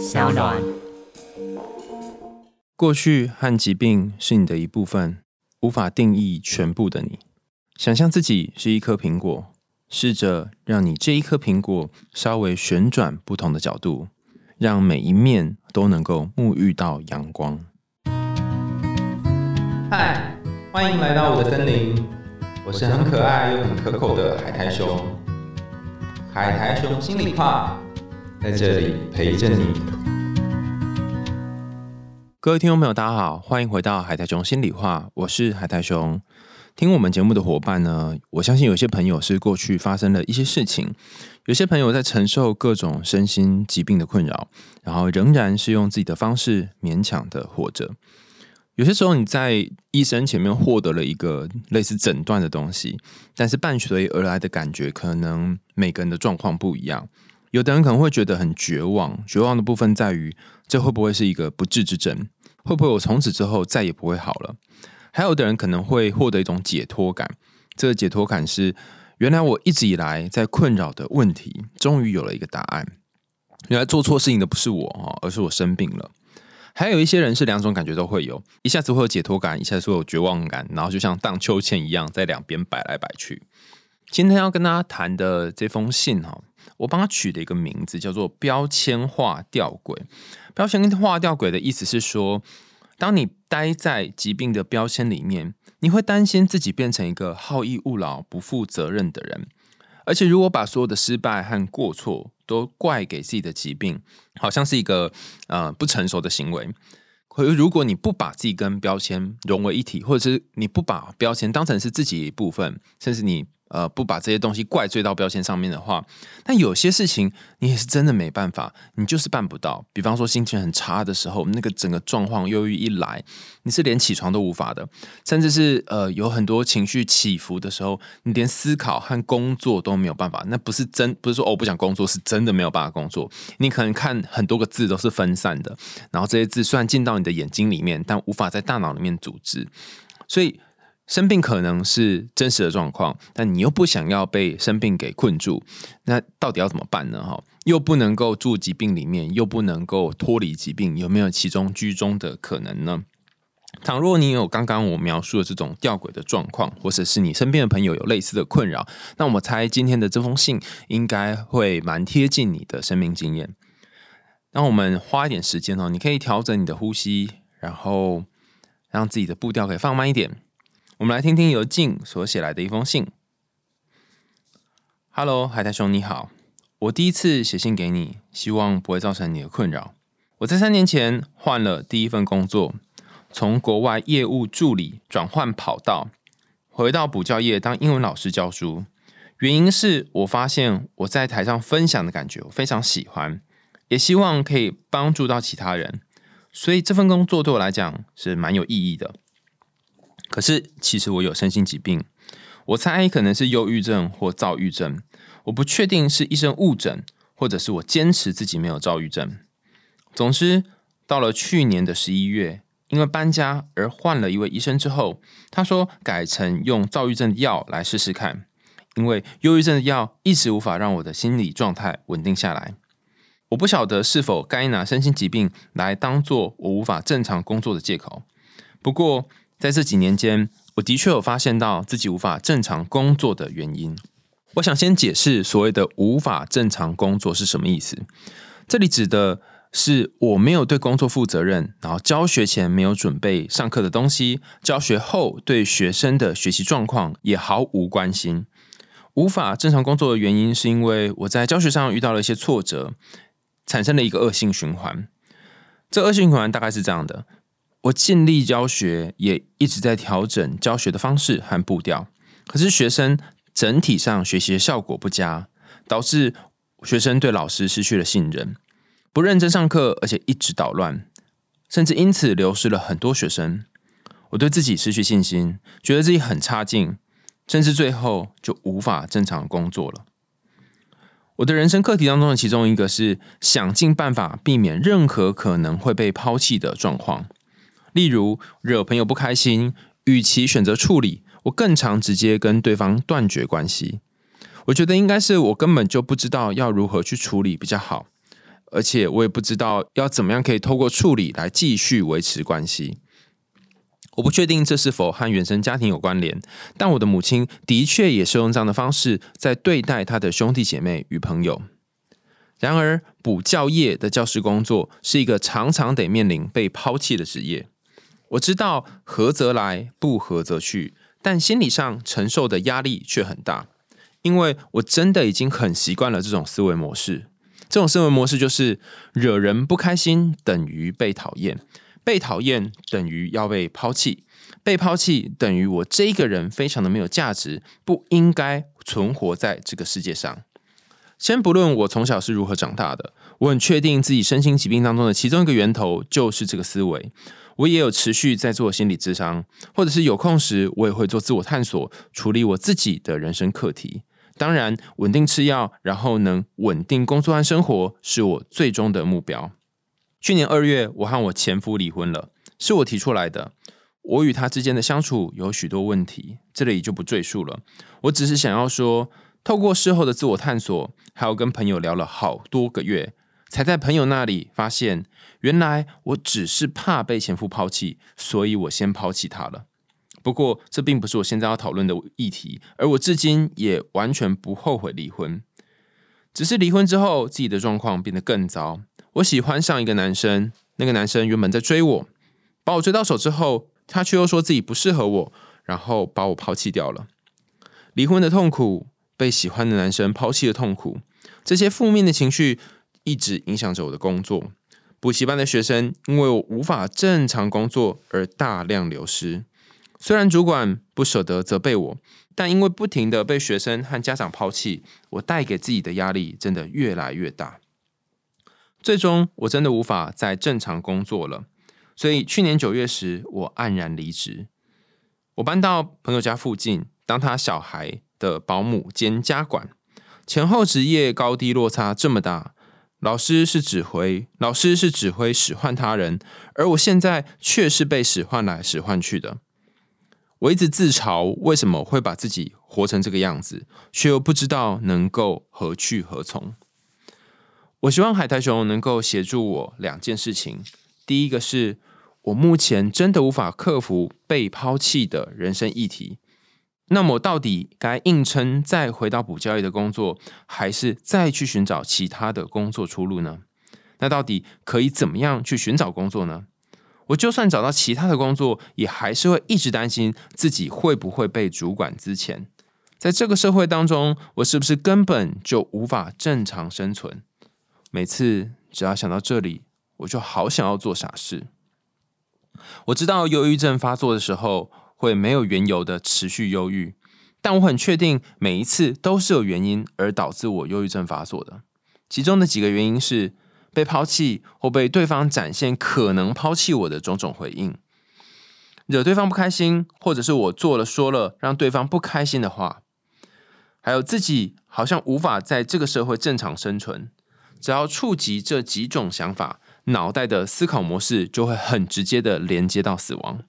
小暖。过去和疾病是你的一部分，无法定义全部的你。想象自己是一颗苹果，试着让你这一颗苹果稍微旋转不同的角度，让每一面都能够沐浴到阳光。嗨，欢迎来到我的森林，我是很可爱又很可口的海苔熊。海苔熊心里话，在这里陪着你。各位听众朋友，大家好，欢迎回到海苔熊心里话，我是海苔熊。听我们节目的伙伴呢，我相信有些朋友是过去发生了一些事情，有些朋友在承受各种身心疾病的困扰，然后仍然是用自己的方式勉强的活着。有些时候你在医生前面获得了一个类似诊断的东西，但是伴随而来的感觉，可能每个人的状况不一样。有的人可能会觉得很绝望，绝望的部分在于，这会不会是一个不治之症？会不会我从此之后再也不会好了？还有的人可能会获得一种解脱感，这个解脱感是，原来我一直以来在困扰的问题，终于有了一个答案。原来做错事情的不是我哦，而是我生病了。还有一些人是两种感觉都会有，一下子会有解脱感，一下子会有绝望感，然后就像荡秋千一样在两边摆来摆去。今天要跟大家谈的这封信哈，我帮他取的一个名字，叫做“标签化吊诡”。标签化吊诡的意思是说，当你待在疾病的标签里面，你会担心自己变成一个好逸恶劳、不负责任的人。而且，如果把所有的失败和过错都怪给自己的疾病，好像是一个呃不成熟的行为。可是，如果你不把自己跟标签融为一体，或者是你不把标签当成是自己一部分，甚至你。呃，不把这些东西怪罪到标签上面的话，但有些事情你也是真的没办法，你就是办不到。比方说心情很差的时候，那个整个状况忧郁一来，你是连起床都无法的，甚至是呃有很多情绪起伏的时候，你连思考和工作都没有办法。那不是真，不是说哦不想工作，是真的没有办法工作。你可能看很多个字都是分散的，然后这些字虽然进到你的眼睛里面，但无法在大脑里面组织，所以。生病可能是真实的状况，但你又不想要被生病给困住，那到底要怎么办呢？哈，又不能够住疾病里面，又不能够脱离疾病，有没有其中居中的可能呢？倘若你有刚刚我描述的这种吊诡的状况，或者是你身边的朋友有类似的困扰，那我猜今天的这封信应该会蛮贴近你的生命经验。那我们花一点时间哦，你可以调整你的呼吸，然后让自己的步调可以放慢一点。我们来听听由静所写来的一封信。Hello，海苔兄，你好，我第一次写信给你，希望不会造成你的困扰。我在三年前换了第一份工作，从国外业务助理转换跑道，回到补教业当英文老师教书。原因是我发现我在台上分享的感觉，我非常喜欢，也希望可以帮助到其他人，所以这份工作对我来讲是蛮有意义的。可是，其实我有身心疾病，我猜可能是忧郁症或躁郁症，我不确定是医生误诊，或者是我坚持自己没有躁郁症。总之，到了去年的十一月，因为搬家而换了一位医生之后，他说改成用躁郁症的药来试试看，因为忧郁症的药一直无法让我的心理状态稳定下来。我不晓得是否该拿身心疾病来当做我无法正常工作的借口。不过，在这几年间，我的确有发现到自己无法正常工作的原因。我想先解释所谓的无法正常工作是什么意思。这里指的是我没有对工作负责任，然后教学前没有准备上课的东西，教学后对学生的学习状况也毫无关心。无法正常工作的原因，是因为我在教学上遇到了一些挫折，产生了一个恶性循环。这恶性循环大概是这样的。我尽力教学，也一直在调整教学的方式和步调。可是学生整体上学习的效果不佳，导致学生对老师失去了信任，不认真上课，而且一直捣乱，甚至因此流失了很多学生。我对自己失去信心，觉得自己很差劲，甚至最后就无法正常工作了。我的人生课题当中的其中一个是想尽办法避免任何可能会被抛弃的状况。例如惹朋友不开心，与其选择处理，我更常直接跟对方断绝关系。我觉得应该是我根本就不知道要如何去处理比较好，而且我也不知道要怎么样可以透过处理来继续维持关系。我不确定这是否和原生家庭有关联，但我的母亲的确也是用这样的方式在对待她的兄弟姐妹与朋友。然而，补教业的教师工作是一个常常得面临被抛弃的职业。我知道合则来，不合则去，但心理上承受的压力却很大，因为我真的已经很习惯了这种思维模式。这种思维模式就是惹人不开心等于被讨厌，被讨厌等于要被抛弃，被抛弃等于我这个人非常的没有价值，不应该存活在这个世界上。先不论我从小是如何长大的，我很确定自己身心疾病当中的其中一个源头就是这个思维。我也有持续在做心理咨商，或者是有空时我也会做自我探索，处理我自己的人生课题。当然，稳定吃药，然后能稳定工作和生活，是我最终的目标。去年二月，我和我前夫离婚了，是我提出来的。我与他之间的相处有许多问题，这里就不赘述了。我只是想要说。透过事后的自我探索，还有跟朋友聊了好多个月，才在朋友那里发现，原来我只是怕被前夫抛弃，所以我先抛弃他了。不过，这并不是我现在要讨论的议题，而我至今也完全不后悔离婚，只是离婚之后自己的状况变得更糟。我喜欢上一个男生，那个男生原本在追我，把我追到手之后，他却又说自己不适合我，然后把我抛弃掉了。离婚的痛苦。被喜欢的男生抛弃的痛苦，这些负面的情绪一直影响着我的工作。补习班的学生因为我无法正常工作而大量流失。虽然主管不舍得责备我，但因为不停的被学生和家长抛弃，我带给自己的压力真的越来越大。最终，我真的无法再正常工作了。所以去年九月时，我黯然离职。我搬到朋友家附近，当他小孩。的保姆兼家管，前后职业高低落差这么大。老师是指挥，老师是指挥使唤他人，而我现在却是被使唤来使唤去的。我一直自嘲为什么会把自己活成这个样子，却又不知道能够何去何从。我希望海苔熊能够协助我两件事情。第一个是我目前真的无法克服被抛弃的人生议题。那么，到底该硬撑再回到补交易的工作，还是再去寻找其他的工作出路呢？那到底可以怎么样去寻找工作呢？我就算找到其他的工作，也还是会一直担心自己会不会被主管资遣。在这个社会当中，我是不是根本就无法正常生存？每次只要想到这里，我就好想要做傻事。我知道忧郁症发作的时候。会没有缘由的持续忧郁，但我很确定每一次都是有原因而导致我忧郁症发作的。其中的几个原因是被抛弃或被对方展现可能抛弃我的种种回应，惹对方不开心，或者是我做了说了让对方不开心的话，还有自己好像无法在这个社会正常生存。只要触及这几种想法，脑袋的思考模式就会很直接的连接到死亡。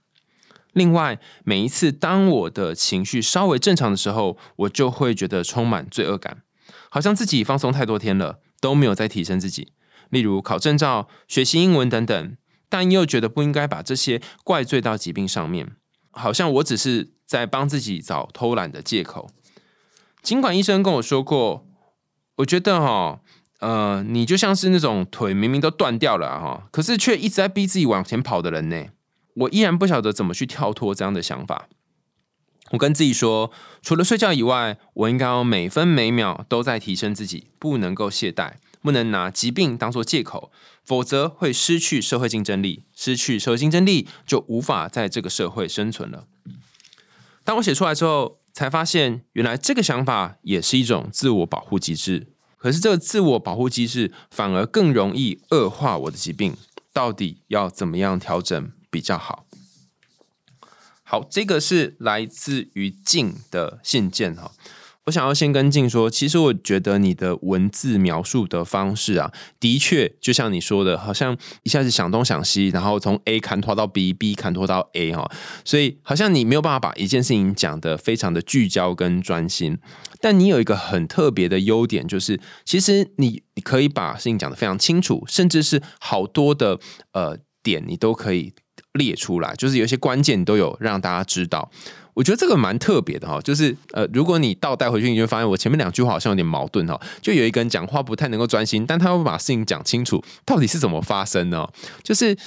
另外，每一次当我的情绪稍微正常的时候，我就会觉得充满罪恶感，好像自己放松太多天了，都没有再提升自己。例如考证照、学习英文等等，但又觉得不应该把这些怪罪到疾病上面，好像我只是在帮自己找偷懒的借口。尽管医生跟我说过，我觉得哈，呃，你就像是那种腿明明都断掉了哈，可是却一直在逼自己往前跑的人呢。我依然不晓得怎么去跳脱这样的想法。我跟自己说，除了睡觉以外，我应该要每分每秒都在提升自己，不能够懈怠，不能拿疾病当做借口，否则会失去社会竞争力。失去社会竞争力，就无法在这个社会生存了。当我写出来之后，才发现原来这个想法也是一种自我保护机制。可是这个自我保护机制反而更容易恶化我的疾病。到底要怎么样调整？比较好，好，这个是来自于静的信件哈。我想要先跟进说，其实我觉得你的文字描述的方式啊，的确就像你说的，好像一下子想东想西，然后从 A 砍拖到 B，B 砍拖到 A 哈，所以好像你没有办法把一件事情讲得非常的聚焦跟专心。但你有一个很特别的优点，就是其实你你可以把事情讲得非常清楚，甚至是好多的呃点你都可以列出来，就是有一些关键都有让大家知道。我觉得这个蛮特别的哈，就是呃，如果你倒带回去，你就发现我前面两句话好像有点矛盾哈。就有一个人讲话不太能够专心，但他会把事情讲清楚，到底是怎么发生呢？就是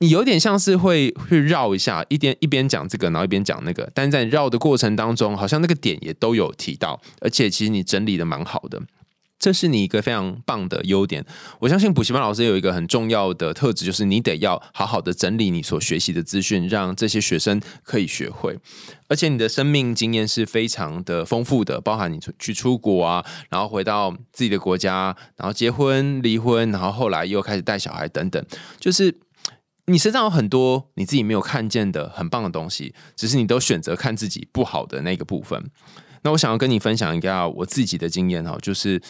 你有点像是会会绕一下，一边一边讲这个，然后一边讲那个，但在绕的过程当中，好像那个点也都有提到，而且其实你整理的蛮好的。这是你一个非常棒的优点。我相信补习班老师有一个很重要的特质，就是你得要好好的整理你所学习的资讯，让这些学生可以学会。而且你的生命经验是非常的丰富的，包含你去出国啊，然后回到自己的国家，然后结婚、离婚，然后后来又开始带小孩等等，就是你身上有很多你自己没有看见的很棒的东西，只是你都选择看自己不好的那个部分。那我想要跟你分享一下我自己的经验哈，就是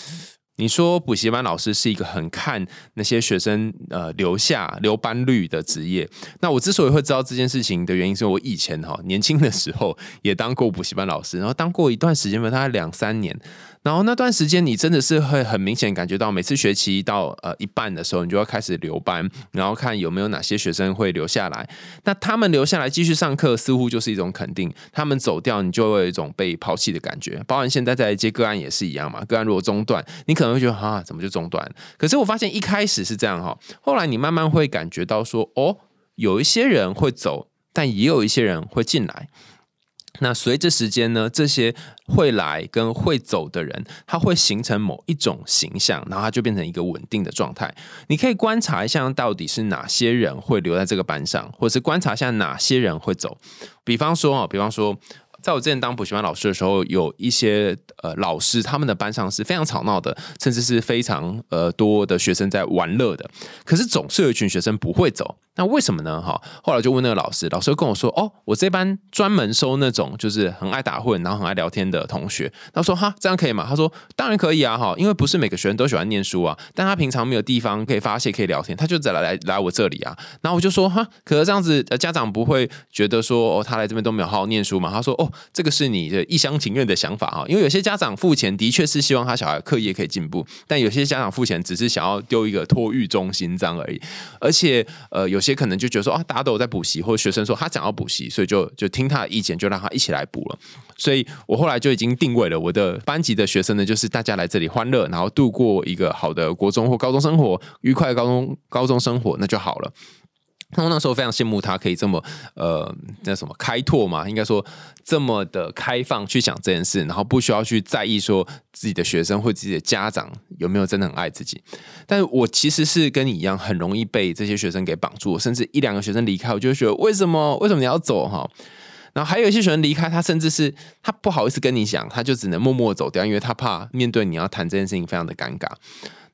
你说补习班老师是一个很看那些学生呃留下留班率的职业。那我之所以会知道这件事情的原因，是我以前哈年轻的时候也当过补习班老师，然后当过一段时间吧，大概两三年。然后那段时间，你真的是会很明显感觉到，每次学期到呃一半的时候，你就要开始留班，然后看有没有哪些学生会留下来。那他们留下来继续上课，似乎就是一种肯定；他们走掉，你就会有一种被抛弃的感觉。包含现在在接个案也是一样嘛，个案如果中断，你可能会觉得啊，怎么就中断？可是我发现一开始是这样哈，后来你慢慢会感觉到说，哦，有一些人会走，但也有一些人会进来。那随着时间呢，这些会来跟会走的人，他会形成某一种形象，然后他就变成一个稳定的状态。你可以观察一下，到底是哪些人会留在这个班上，或是观察一下哪些人会走。比方说哦，比方说。在我之前当补习班老师的时候，有一些呃老师，他们的班上是非常吵闹的，甚至是非常呃多的学生在玩乐的。可是总是有一群学生不会走，那为什么呢？哈，后来就问那个老师，老师跟我说：“哦，我这班专门收那种就是很爱打混，然后很爱聊天的同学。”他说：“哈，这样可以吗？”他说：“当然可以啊，哈，因为不是每个学生都喜欢念书啊，但他平常没有地方可以发泄、可以聊天，他就再来来我这里啊。”然后我就说：“哈，可是这样子，家长不会觉得说哦，他来这边都没有好好念书嘛？”他说：“哦。”这个是你的一厢情愿的想法哈，因为有些家长付钱的确是希望他小孩课业可以进步，但有些家长付钱只是想要丢一个托育中心这样而已。而且呃，有些可能就觉得说啊，大家都有在补习，或者学生说他想要补习，所以就就听他的意见，就让他一起来补了。所以我后来就已经定位了我的班级的学生呢，就是大家来这里欢乐，然后度过一个好的国中或高中生活，愉快的高中高中生活，那就好了。我那时候非常羡慕他可以这么呃，那什么开拓嘛，应该说这么的开放去想这件事，然后不需要去在意说自己的学生或自己的家长有没有真的很爱自己。但是我其实是跟你一样，很容易被这些学生给绑住，甚至一两个学生离开，我就会觉得为什么为什么你要走哈？然后还有一些学生离开，他甚至是他不好意思跟你讲，他就只能默默走掉，因为他怕面对你要谈这件事情非常的尴尬。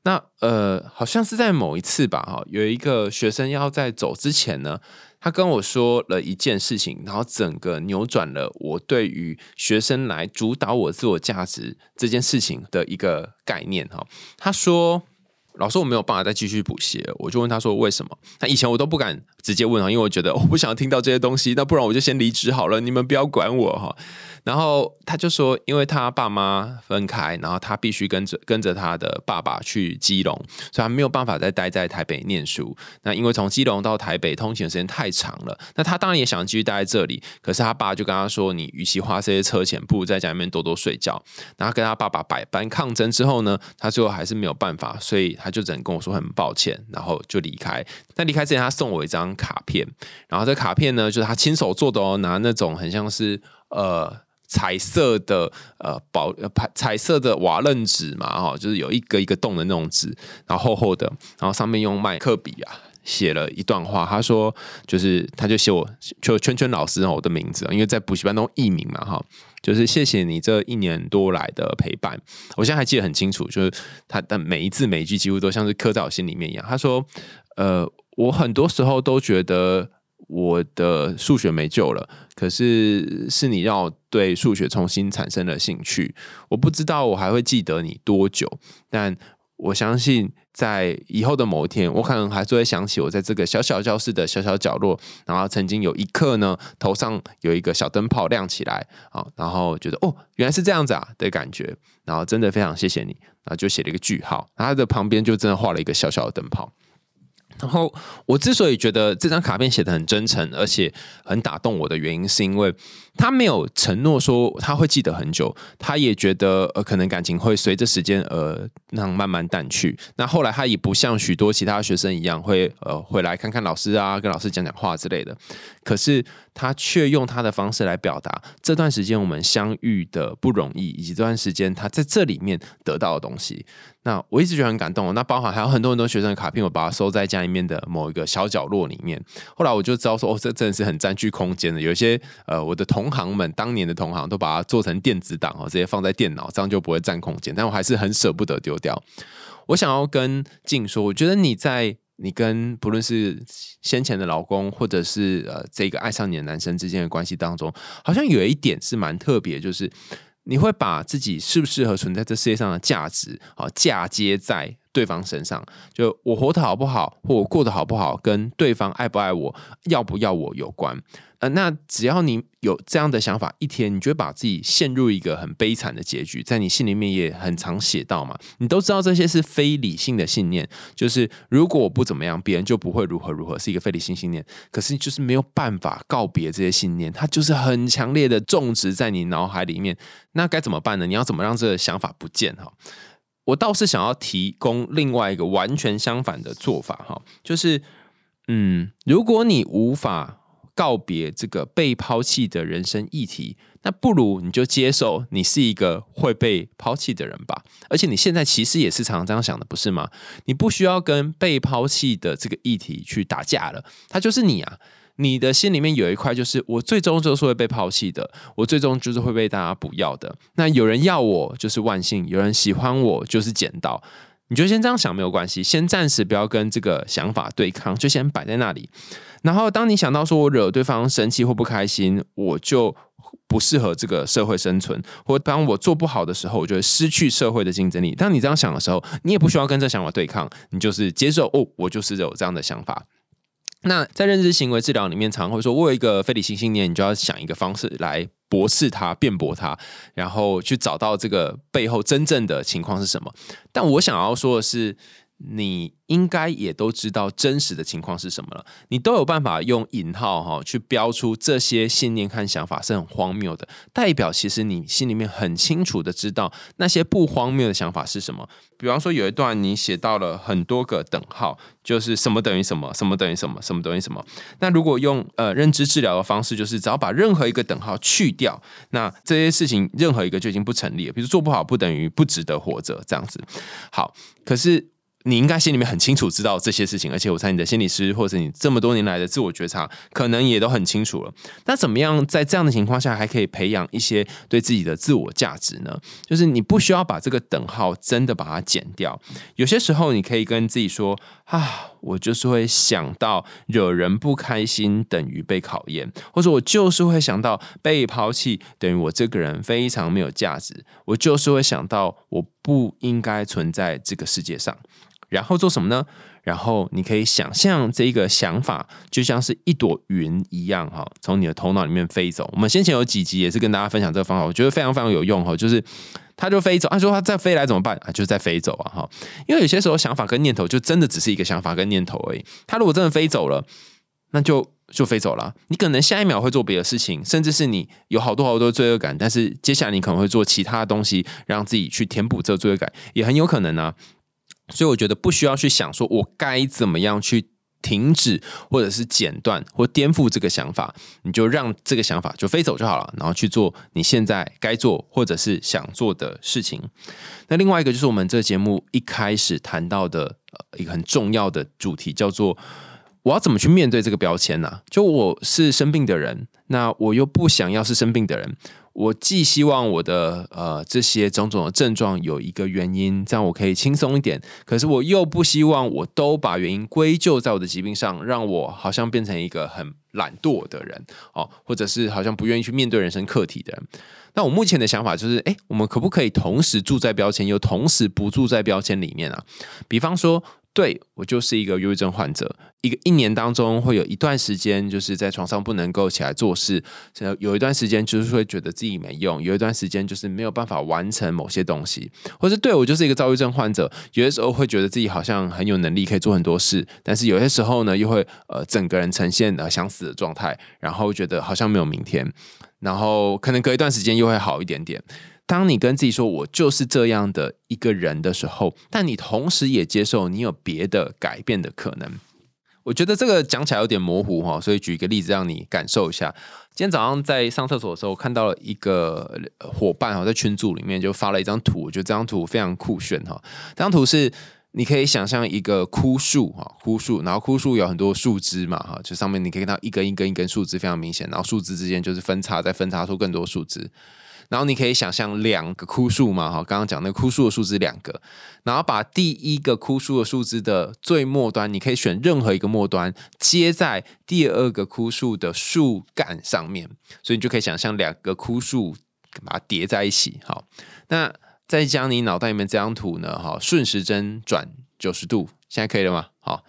那呃，好像是在某一次吧，哈，有一个学生要在走之前呢，他跟我说了一件事情，然后整个扭转了我对于学生来主导我自我价值这件事情的一个概念，哈。他说：“老师，我没有办法再继续补习。”我就问他说：“为什么？”那以前我都不敢直接问啊，因为我觉得我不想听到这些东西，那不然我就先离职好了，你们不要管我哈。然后他就说，因为他爸妈分开，然后他必须跟着跟着他的爸爸去基隆，所以他没有办法再待在台北念书。那因为从基隆到台北通勤的时间太长了，那他当然也想继续待在这里。可是他爸就跟他说：“你与其花这些车钱，不如在家里面多多睡觉。”然后跟他爸爸百般抗争之后呢，他最后还是没有办法，所以他就只能跟我说很抱歉，然后就离开。那离开之前，他送我一张卡片，然后这卡片呢，就是他亲手做的哦，拿那种很像是呃。彩色的呃宝彩彩色的瓦楞纸嘛哈，就是有一个一个洞的那种纸，然后厚厚的，然后上面用麦克笔啊写了一段话。他说，就是他就写我就圈圈老师我的名字，因为在补习班中艺名嘛哈，就是谢谢你这一年多来的陪伴。我现在还记得很清楚，就是他的每一字每一句几乎都像是刻在我心里面一样。他说，呃，我很多时候都觉得我的数学没救了，可是是你让我。对数学重新产生了兴趣。我不知道我还会记得你多久，但我相信在以后的某一天，我可能还是会想起我在这个小小教室的小小角落，然后曾经有一刻呢，头上有一个小灯泡亮起来啊，然后觉得哦，原来是这样子啊的感觉，然后真的非常谢谢你，然后就写了一个句号，它的旁边就真的画了一个小小的灯泡。然后我之所以觉得这张卡片写的很真诚，而且很打动我的原因，是因为他没有承诺说他会记得很久，他也觉得呃可能感情会随着时间而那慢慢淡去。那后来他也不像许多其他学生一样会呃回来看看老师啊，跟老师讲讲话之类的。可是他却用他的方式来表达这段时间我们相遇的不容易，以及这段时间他在这里面得到的东西。那我一直觉得很感动。那包含还有很多很多学生的卡片，我把它收在家里面的某一个小角落里面。后来我就知道说，哦，这真的是很占据空间的。有一些呃，我的同同行们，当年的同行都把它做成电子档哦，直接放在电脑，这样就不会占空间。但我还是很舍不得丢掉。我想要跟静说，我觉得你在你跟不论是先前的老公，或者是呃这个爱上你的男生之间的关系当中，好像有一点是蛮特别，就是。你会把自己适不适合存在这世界上的价值啊嫁接在对方身上，就我活得好不好，或我过得好不好，跟对方爱不爱我，要不要我有关。呃，那只要你有这样的想法，一天你就会把自己陷入一个很悲惨的结局，在你心里面也很常写到嘛。你都知道这些是非理性的信念，就是如果我不怎么样，别人就不会如何如何，是一个非理性信念。可是就是没有办法告别这些信念，它就是很强烈的种植在你脑海里面。那该怎么办呢？你要怎么让这个想法不见？哈，我倒是想要提供另外一个完全相反的做法，哈，就是嗯，如果你无法。告别这个被抛弃的人生议题，那不如你就接受你是一个会被抛弃的人吧。而且你现在其实也是常常这样想的，不是吗？你不需要跟被抛弃的这个议题去打架了，他就是你啊。你的心里面有一块，就是我最终就是会被抛弃的，我最终就是会被大家不要的。那有人要我就是万幸，有人喜欢我就是捡到。你就先这样想没有关系，先暂时不要跟这个想法对抗，就先摆在那里。然后，当你想到说我惹对方生气或不开心，我就不适合这个社会生存，或当我做不好的时候，我就会失去社会的竞争力。当你这样想的时候，你也不需要跟这想法对抗，你就是接受哦，我就是有这样的想法。那在认知行为治疗里面，常会说，我有一个非理性信念，你就要想一个方式来驳斥它、辩驳它，然后去找到这个背后真正的情况是什么。但我想要说的是。你应该也都知道真实的情况是什么了，你都有办法用引号哈去标出这些信念和想法是很荒谬的，代表其实你心里面很清楚的知道那些不荒谬的想法是什么。比方说有一段你写到了很多个等号，就是什么等于什么，什么等于什么，什么等于什么。那如果用呃认知治疗的方式，就是只要把任何一个等号去掉，那这些事情任何一个就已经不成立了。比如做不好不等于不值得活着这样子。好，可是。你应该心里面很清楚知道这些事情，而且我猜你的心理师或者你这么多年来的自我觉察，可能也都很清楚了。那怎么样在这样的情况下还可以培养一些对自己的自我价值呢？就是你不需要把这个等号真的把它剪掉。有些时候你可以跟自己说：“啊，我就是会想到惹人不开心等于被考验，或者我就是会想到被抛弃等于我这个人非常没有价值。我就是会想到我不应该存在这个世界上。”然后做什么呢？然后你可以想象这一个想法就像是一朵云一样，哈，从你的头脑里面飞走。我们先前有几集也是跟大家分享这个方法，我觉得非常非常有用，哈，就是它就飞走。他说他再飞来怎么办啊？就是在飞走啊，哈。因为有些时候想法跟念头就真的只是一个想法跟念头而已。他如果真的飞走了，那就就飞走了。你可能下一秒会做别的事情，甚至是你有好多好多罪恶感，但是接下来你可能会做其他的东西，让自己去填补这罪恶感，也很有可能呢。所以我觉得不需要去想说我该怎么样去停止或者是剪断或颠覆这个想法，你就让这个想法就飞走就好了，然后去做你现在该做或者是想做的事情。那另外一个就是我们这个节目一开始谈到的呃一个很重要的主题，叫做我要怎么去面对这个标签呢？就我是生病的人，那我又不想要是生病的人。我既希望我的呃这些种种的症状有一个原因，这样我可以轻松一点。可是我又不希望我都把原因归咎在我的疾病上，让我好像变成一个很懒惰的人哦，或者是好像不愿意去面对人生课题的人。那我目前的想法就是，哎，我们可不可以同时住在标签，又同时不住在标签里面啊？比方说。对我就是一个忧郁症患者，一个一年当中会有一段时间就是在床上不能够起来做事，有一段时间就是会觉得自己没用，有一段时间就是没有办法完成某些东西，或是对我就是一个躁郁症患者，有些时候会觉得自己好像很有能力可以做很多事，但是有些时候呢又会呃整个人呈现呃想死的状态，然后觉得好像没有明天，然后可能隔一段时间又会好一点点。当你跟自己说“我就是这样的一个人”的时候，但你同时也接受你有别的改变的可能。我觉得这个讲起来有点模糊哈，所以举一个例子让你感受一下。今天早上在上厕所的时候，看到了一个伙伴哈，在群组里面就发了一张图，我觉得这张图非常酷炫哈。这张图是你可以想象一个枯树哈，枯树，然后枯树有很多树枝嘛哈，就上面你可以看到一根一根一根树枝非常明显，然后树枝之间就是分叉，再分叉出更多树枝。然后你可以想象两个枯树嘛，哈，刚刚讲那个枯树的树枝两个，然后把第一个枯树的树枝的最末端，你可以选任何一个末端接在第二个枯树的树干上面，所以你就可以想象两个枯树把它叠在一起。好，那再将你脑袋里面这张图呢，哈，顺时针转九十度，现在可以了吗？好，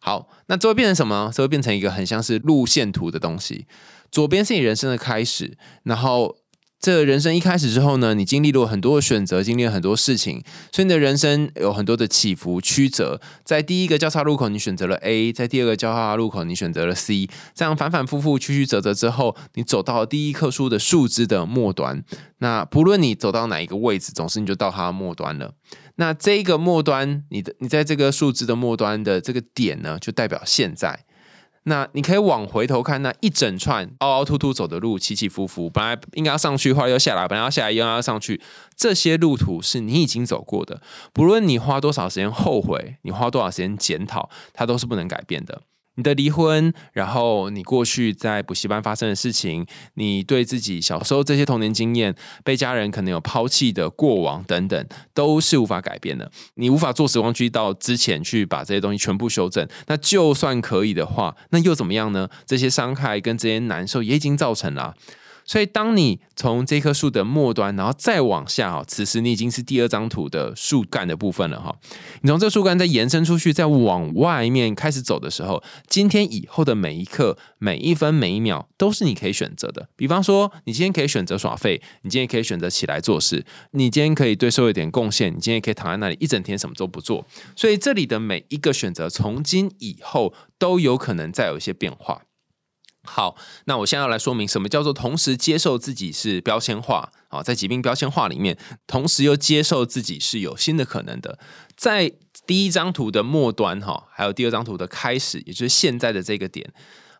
好，那这会变成什么？这会变成一个很像是路线图的东西，左边是你人生的开始，然后。这人生一开始之后呢，你经历了很多的选择，经历了很多事情，所以你的人生有很多的起伏曲折。在第一个交叉路口，你选择了 A；在第二个交叉路口，你选择了 C。这样反反复复、曲曲折折之后，你走到第一棵树的树枝的末端。那不论你走到哪一个位置，总是你就到它的末端了。那这个末端，你的你在这个树枝的末端的这个点呢，就代表现在。那你可以往回头看，那一整串凹凹凸凸走的路，起起伏伏，本来应该要上去，后来又下来，本来要下来又要上去，这些路途是你已经走过的，不论你花多少时间后悔，你花多少时间检讨，它都是不能改变的。你的离婚，然后你过去在补习班发生的事情，你对自己小时候这些童年经验，被家人可能有抛弃的过往等等，都是无法改变的。你无法做时光机到之前去把这些东西全部修正。那就算可以的话，那又怎么样呢？这些伤害跟这些难受也已经造成了。所以，当你从这棵树的末端，然后再往下哈，此时你已经是第二张图的树干的部分了哈。你从这树干再延伸出去，再往外面开始走的时候，今天以后的每一刻、每一分、每一秒，都是你可以选择的。比方说，你今天可以选择耍废，你今天可以选择起来做事，你今天可以对社会点贡献，你今天可以躺在那里一整天什么都不做。所以，这里的每一个选择，从今以后都有可能再有一些变化。好，那我现在要来说明什么叫做同时接受自己是标签化啊，在疾病标签化里面，同时又接受自己是有新的可能的。在第一张图的末端哈，还有第二张图的开始，也就是现在的这个点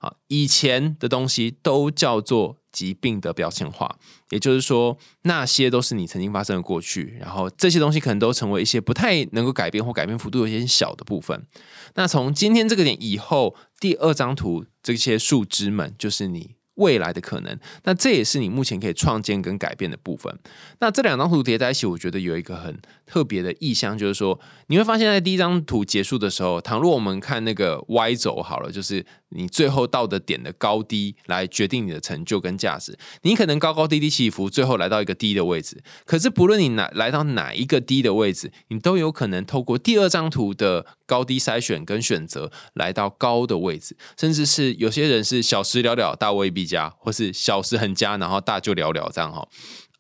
啊，以前的东西都叫做疾病的标签化，也就是说，那些都是你曾经发生的过去，然后这些东西可能都成为一些不太能够改变或改变幅度有些小的部分。那从今天这个点以后，第二张图。这些树枝们就是你未来的可能，那这也是你目前可以创建跟改变的部分。那这两张图叠在一起，我觉得有一个很特别的意象，就是说你会发现在第一张图结束的时候，倘若我们看那个 Y 轴好了，就是。你最后到的点的高低来决定你的成就跟价值。你可能高高低低起伏，最后来到一个低的位置。可是不论你哪来到哪一个低的位置，你都有可能透过第二张图的高低筛选跟选择，来到高的位置。甚至是有些人是小时了了，大未必佳，或是小时很佳，然后大就了了这样哈。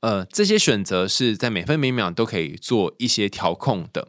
呃，这些选择是在每分每秒都可以做一些调控的。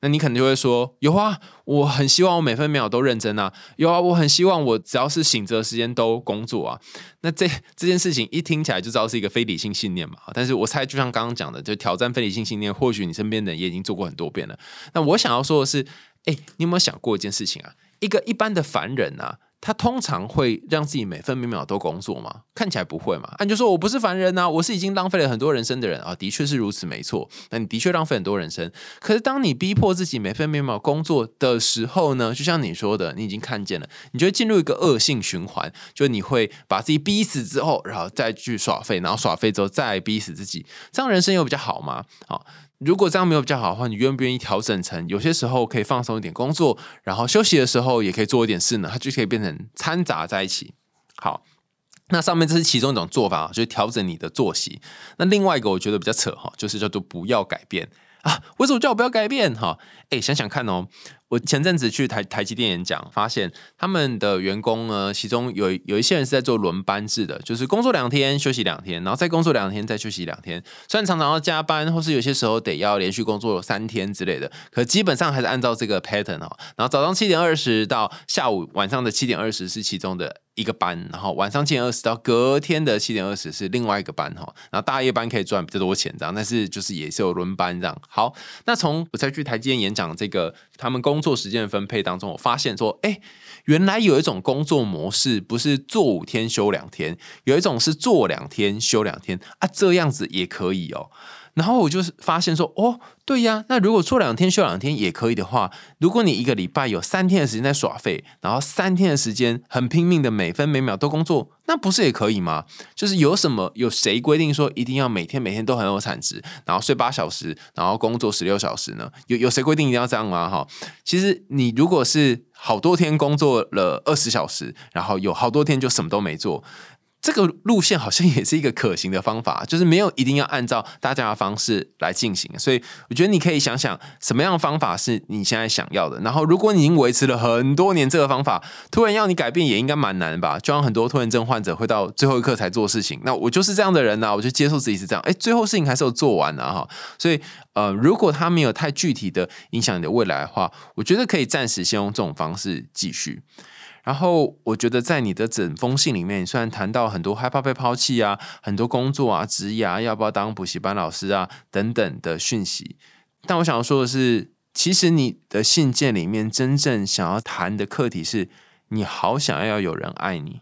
那你可能就会说，有啊，我很希望我每分每秒都认真啊，有啊，我很希望我只要是醒着的时间都工作啊。那这这件事情一听起来就知道是一个非理性信念嘛。但是我猜，就像刚刚讲的，就挑战非理性信念，或许你身边的人也已经做过很多遍了。那我想要说的是，哎，你有没有想过一件事情啊？一个一般的凡人啊。他通常会让自己每分每秒都工作吗？看起来不会嘛。那你就说我不是凡人呐，我是已经浪费了很多人生的人啊，的确是如此，没错。那你的确浪费很多人生。可是当你逼迫自己每分每秒工作的时候呢，就像你说的，你已经看见了，你就会进入一个恶性循环，就你会把自己逼死之后，然后再去耍废，然后耍废之后再逼死自己，这样人生有比较好吗？好。如果这样没有比较好的话，你愿不愿意调整成有些时候可以放松一点工作，然后休息的时候也可以做一点事呢？它就可以变成掺杂在一起。好，那上面这是其中一种做法，就是调整你的作息。那另外一个我觉得比较扯哈，就是叫做不要改变啊。为什么叫我不要改变？哈，哎，想想看哦。我前阵子去台台积电演讲，发现他们的员工呢，其中有有一些人是在做轮班制的，就是工作两天休息两天，然后再工作两天再休息两天。虽然常常要加班，或是有些时候得要连续工作三天之类的，可基本上还是按照这个 pattern 哦。然后早上七点二十到下午晚上的七点二十是其中的一个班，然后晚上七点二十到隔天的七点二十是另外一个班哈。然后大夜班可以赚比较多钱这样，但是就是也是有轮班这样。好，那从我在去台积电演讲这个他们工。工作时间的分配当中，我发现说，哎，原来有一种工作模式，不是做五天休两天，有一种是做两天休两天啊，这样子也可以哦。然后我就是发现说，哦，对呀，那如果做两天休两天也可以的话，如果你一个礼拜有三天的时间在耍废，然后三天的时间很拼命的每分每秒都工作，那不是也可以吗？就是有什么有谁规定说一定要每天每天都很有产值，然后睡八小时，然后工作十六小时呢？有有谁规定一定要这样吗？哈，其实你如果是好多天工作了二十小时，然后有好多天就什么都没做。这个路线好像也是一个可行的方法，就是没有一定要按照大家的方式来进行，所以我觉得你可以想想什么样的方法是你现在想要的。然后，如果你已经维持了很多年这个方法，突然要你改变，也应该蛮难吧？就像很多拖延症患者会到最后一刻才做事情，那我就是这样的人呐，我就接受自己是这样。哎，最后事情还是有做完了哈。所以，呃，如果他没有太具体的影响你的未来的话，我觉得可以暂时先用这种方式继续。然后我觉得，在你的整封信里面，虽然谈到很多害怕被抛弃啊，很多工作啊、职涯要不要当补习班老师啊等等的讯息，但我想要说的是，其实你的信件里面真正想要谈的课题是，你好想要有人爱你，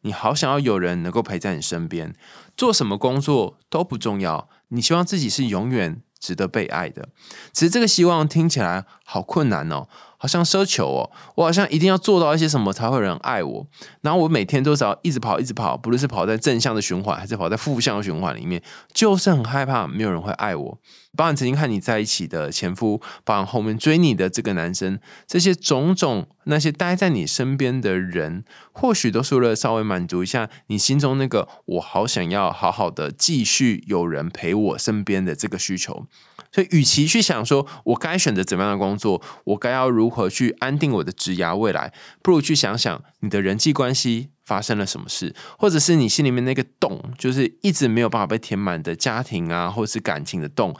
你好想要有人能够陪在你身边，做什么工作都不重要，你希望自己是永远值得被爱的。其实这个希望听起来好困难哦。好像奢求哦，我好像一定要做到一些什么才会有人爱我。然后我每天都是要一直跑，一直跑，不论是跑在正向的循环，还是跑在负向的循环里面，就是很害怕没有人会爱我。包含曾经和你在一起的前夫，包含后面追你的这个男生，这些种种那些待在你身边的人，或许都是为了稍微满足一下你心中那个我好想要好好的继续有人陪我身边的这个需求。所以，与其去想说我该选择怎么样的工作，我该要如何去安定我的职涯未来，不如去想想你的人际关系发生了什么事，或者是你心里面那个洞，就是一直没有办法被填满的家庭啊，或者是感情的洞，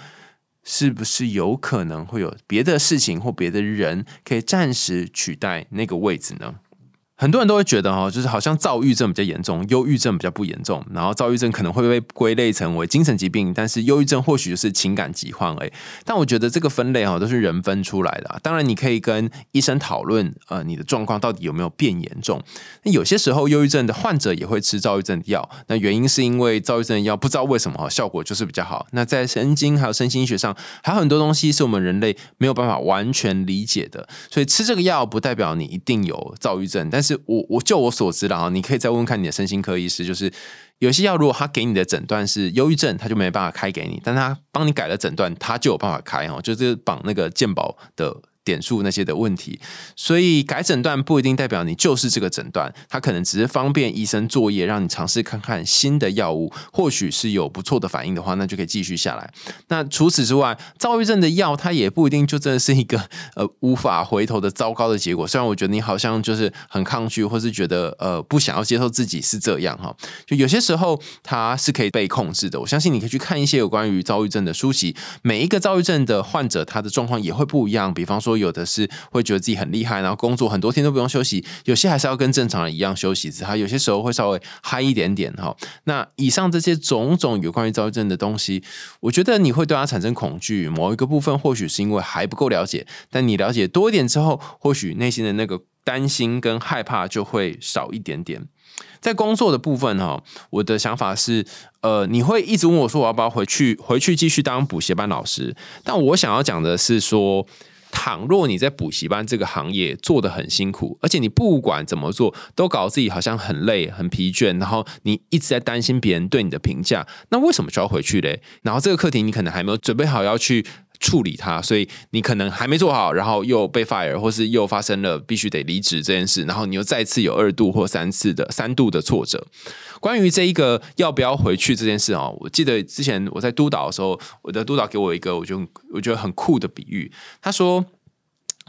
是不是有可能会有别的事情或别的人可以暂时取代那个位置呢？很多人都会觉得哈，就是好像躁郁症比较严重，忧郁症比较不严重。然后躁郁症可能会被归类成为精神疾病，但是忧郁症或许就是情感疾患哎。但我觉得这个分类哈都是人分出来的。当然，你可以跟医生讨论，呃，你的状况到底有没有变严重。那有些时候，忧郁症的患者也会吃躁郁症的药。那原因是因为躁郁症的药不知道为什么效果就是比较好。那在神经还有身心医学上，还有很多东西是我们人类没有办法完全理解的。所以吃这个药不代表你一定有躁郁症，但是。我我就我所知的哈，你可以再问问看你的身心科医师，就是有些药如果他给你的诊断是忧郁症，他就没办法开给你，但他帮你改了诊断，他就有办法开哦，就是绑那个健保的。点数那些的问题，所以改诊断不一定代表你就是这个诊断，它可能只是方便医生作业，让你尝试看看新的药物，或许是有不错的反应的话，那就可以继续下来。那除此之外，躁郁症的药它也不一定就真的是一个 呃无法回头的糟糕的结果。虽然我觉得你好像就是很抗拒，或是觉得呃不想要接受自己是这样哈，就有些时候它是可以被控制的。我相信你可以去看一些有关于躁郁症的书籍，每一个躁郁症的患者他的状况也会不一样，比方说。有的是会觉得自己很厉害，然后工作很多天都不用休息，有些还是要跟正常人一样休息，只他有些时候会稍微嗨一点点哈。那以上这些种种有关于躁郁症的东西，我觉得你会对他产生恐惧，某一个部分或许是因为还不够了解，但你了解多一点之后，或许内心的那个担心跟害怕就会少一点点。在工作的部分哈，我的想法是，呃，你会一直问我说我要不要回去，回去继续当补习班老师。但我想要讲的是说，倘若你在补习班这个行业做的很辛苦，而且你不管怎么做都搞自己好像很累、很疲倦，然后你一直在担心别人对你的评价，那为什么就要回去嘞？然后这个课题你可能还没有准备好要去。处理它，所以你可能还没做好，然后又被 fire，或是又发生了必须得离职这件事，然后你又再次有二度或三次的三度的挫折。关于这一个要不要回去这件事啊，我记得之前我在督导的时候，我的督导给我一个我觉得我觉得很酷的比喻，他说，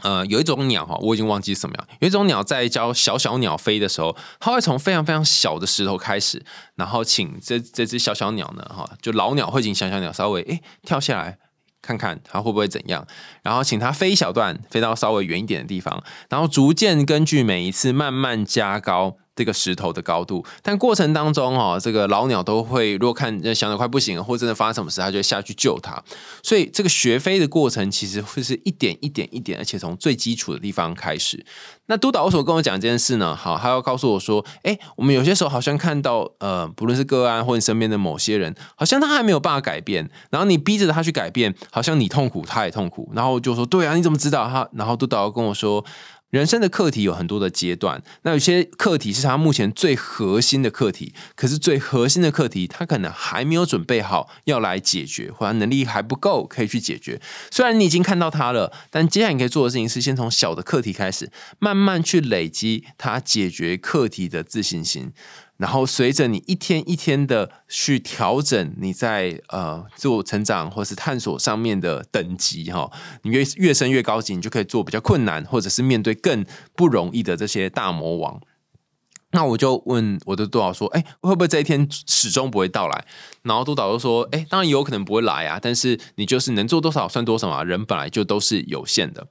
呃，有一种鸟哈，我已经忘记什么样，有一种鸟在教小小鸟飞的时候，它会从非常非常小的石头开始，然后请这这只小小鸟呢，哈，就老鸟会请小小鸟稍微诶跳下来。看看它会不会怎样，然后请它飞一小段，飞到稍微远一点的地方，然后逐渐根据每一次慢慢加高。这个石头的高度，但过程当中哦，这个老鸟都会如果看小鸟快不行了，或真的发生什么事，它就会下去救它。所以这个学飞的过程其实会是一点一点一点，而且从最基础的地方开始。那督导为什么跟我讲这件事呢？好，他要告诉我说，哎，我们有些时候好像看到呃，不论是个案或你身边的某些人，好像他还没有办法改变，然后你逼着他去改变，好像你痛苦，他也痛苦。然后就说，对啊，你怎么知道他？然后督导跟我说。人生的课题有很多的阶段，那有些课题是他目前最核心的课题，可是最核心的课题他可能还没有准备好要来解决，或者能力还不够可以去解决。虽然你已经看到他了，但接下来你可以做的事情是先从小的课题开始，慢慢去累积他解决课题的自信心。然后随着你一天一天的去调整你在呃自我成长或是探索上面的等级哈，你越越升越高级，你就可以做比较困难或者是面对更不容易的这些大魔王。那我就问我的督导说：“哎，会不会这一天始终不会到来？”然后督导就说：“哎，当然有可能不会来啊，但是你就是能做多少算多少嘛，人本来就都是有限的。”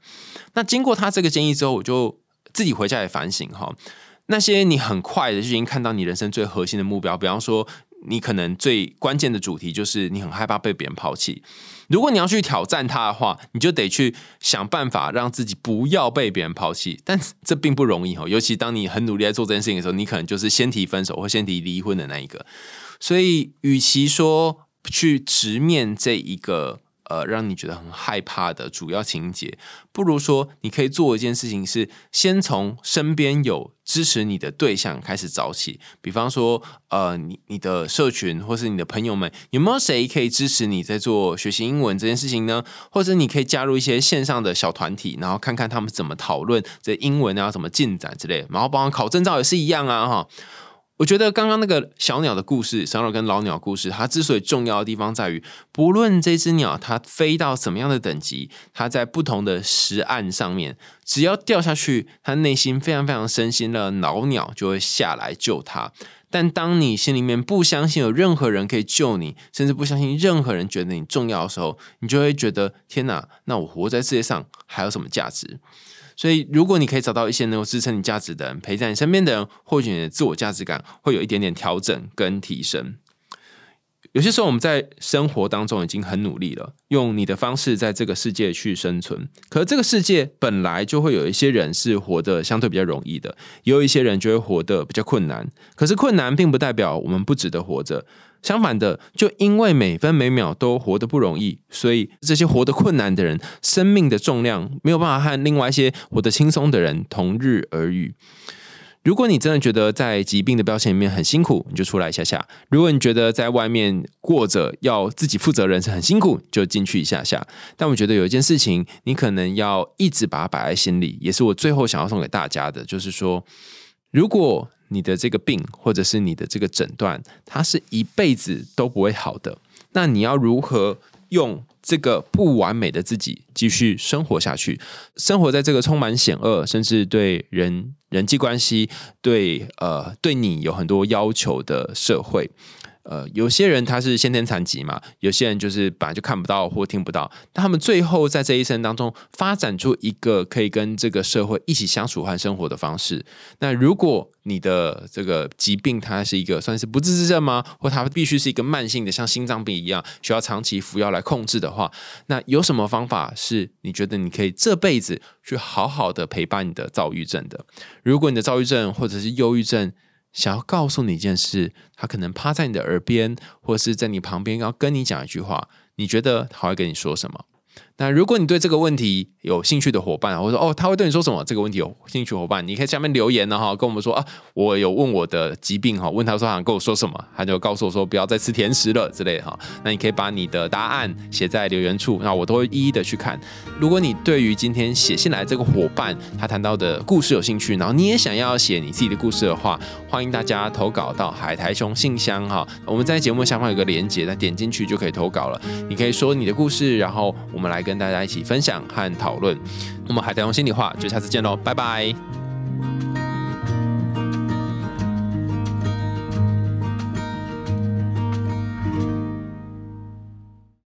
那经过他这个建议之后，我就自己回家也反省哈。那些你很快的就已经看到你人生最核心的目标，比方说你可能最关键的主题就是你很害怕被别人抛弃。如果你要去挑战他的话，你就得去想办法让自己不要被别人抛弃。但这并不容易哦，尤其当你很努力在做这件事情的时候，你可能就是先提分手或先提离婚的那一个。所以，与其说去直面这一个。呃，让你觉得很害怕的主要情节，不如说你可以做一件事情，是先从身边有支持你的对象开始找起。比方说，呃，你你的社群或是你的朋友们，有没有谁可以支持你在做学习英文这件事情呢？或者你可以加入一些线上的小团体，然后看看他们怎么讨论这英文啊，怎么进展之类。然后，包括考证照也是一样啊，哈。我觉得刚刚那个小鸟的故事，小鸟跟老鸟故事，它之所以重要的地方在于，不论这只鸟它飞到什么样的等级，它在不同的石岸上面，只要掉下去，它内心非常非常深心的老鸟就会下来救它。但当你心里面不相信有任何人可以救你，甚至不相信任何人觉得你重要的时候，你就会觉得天哪，那我活在世界上还有什么价值？所以，如果你可以找到一些能够支撑你价值的人，陪在你身边的人，或许你的自我价值感会有一点点调整跟提升。有些时候，我们在生活当中已经很努力了，用你的方式在这个世界去生存。可是，这个世界本来就会有一些人是活得相对比较容易的，也有一些人就会活得比较困难。可是，困难并不代表我们不值得活着。相反的，就因为每分每秒都活得不容易，所以这些活得困难的人，生命的重量没有办法和另外一些活得轻松的人同日而语。如果你真的觉得在疾病的标签里面很辛苦，你就出来一下下；如果你觉得在外面过着要自己负责人是很辛苦，就进去一下下。但我觉得有一件事情，你可能要一直把它摆在心里，也是我最后想要送给大家的，就是说，如果。你的这个病，或者是你的这个诊断，它是一辈子都不会好的。那你要如何用这个不完美的自己继续生活下去？生活在这个充满险恶，甚至对人人际关系、对呃对你有很多要求的社会。呃，有些人他是先天残疾嘛，有些人就是本来就看不到或听不到，他们最后在这一生当中发展出一个可以跟这个社会一起相处和生活的方式。那如果你的这个疾病它是一个算是不治之症吗？或它必须是一个慢性的，像心脏病一样需要长期服药来控制的话，那有什么方法是你觉得你可以这辈子去好好的陪伴你的躁郁症的？如果你的躁郁症或者是忧郁症，想要告诉你一件事，他可能趴在你的耳边，或是在你旁边，要跟你讲一句话，你觉得他会跟你说什么？那如果你对这个问题有兴趣的伙伴，或者说哦，他会对你说什么？这个问题有兴趣伙伴，你可以下面留言呢哈，跟我们说啊，我有问我的疾病哈，问他说想跟我说什么，他就告诉我说不要再吃甜食了之类哈。那你可以把你的答案写在留言处，那我都会一一的去看。如果你对于今天写信来这个伙伴他谈到的故事有兴趣，然后你也想要写你自己的故事的话，欢迎大家投稿到海苔熊信箱哈。我们在节目下方有个连接，那点进去就可以投稿了。你可以说你的故事，然后我们来跟大家一起分享和讨论。那么海贼王心里话就下次见喽拜拜。